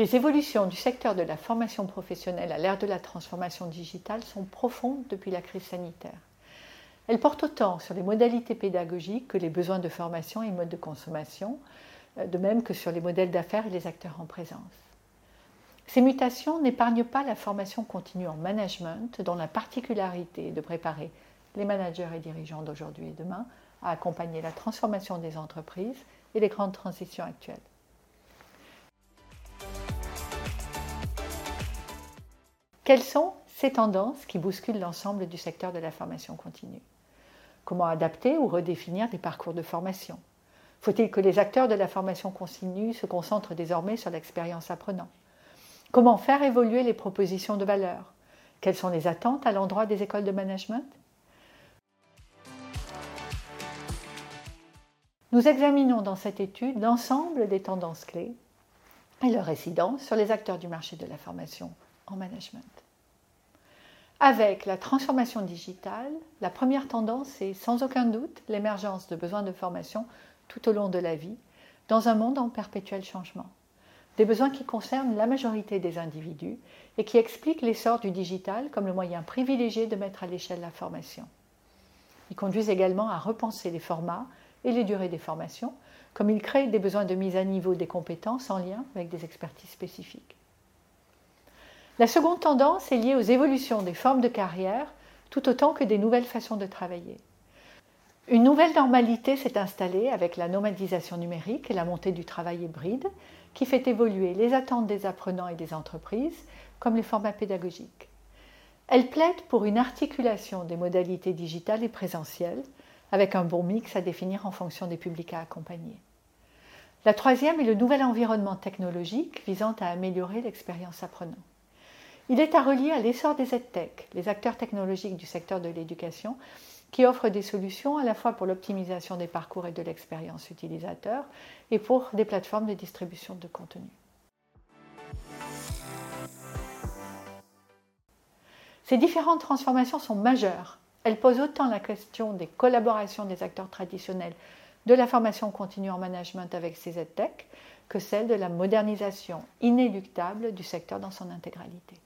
Les évolutions du secteur de la formation professionnelle à l'ère de la transformation digitale sont profondes depuis la crise sanitaire. Elles portent autant sur les modalités pédagogiques que les besoins de formation et modes de consommation, euh, de même que sur les modèles d'affaires et les acteurs en présence. Ces mutations n'épargnent pas la formation continue en management, dont la particularité est de préparer les managers et dirigeants d'aujourd'hui et demain à accompagner la transformation des entreprises et les grandes transitions actuelles. Quelles sont ces tendances qui bousculent l'ensemble du secteur de la formation continue? Comment adapter ou redéfinir des parcours de formation? Faut-il que les acteurs de la formation continue se concentrent désormais sur l'expérience apprenant Comment faire évoluer les propositions de valeur? Quelles sont les attentes à l'endroit des écoles de management? Nous examinons dans cette étude l'ensemble des tendances clés et leur incidence sur les acteurs du marché de la formation en management. Avec la transformation digitale, la première tendance est sans aucun doute l'émergence de besoins de formation tout au long de la vie, dans un monde en perpétuel changement. Des besoins qui concernent la majorité des individus et qui expliquent l'essor du digital comme le moyen privilégié de mettre à l'échelle la formation. Ils conduisent également à repenser les formats et les durées des formations, comme ils créent des besoins de mise à niveau des compétences en lien avec des expertises spécifiques. La seconde tendance est liée aux évolutions des formes de carrière tout autant que des nouvelles façons de travailler. Une nouvelle normalité s'est installée avec la nomadisation numérique et la montée du travail hybride qui fait évoluer les attentes des apprenants et des entreprises comme les formats pédagogiques. Elle plaide pour une articulation des modalités digitales et présentielles avec un bon mix à définir en fonction des publics à accompagner. La troisième est le nouvel environnement technologique visant à améliorer l'expérience apprenant. Il est à relier à l'essor des EdTech, les acteurs technologiques du secteur de l'éducation, qui offrent des solutions à la fois pour l'optimisation des parcours et de l'expérience utilisateur et pour des plateformes de distribution de contenu. Ces différentes transformations sont majeures. Elles posent autant la question des collaborations des acteurs traditionnels de la formation continue en management avec ces EdTech que celle de la modernisation inéluctable du secteur dans son intégralité.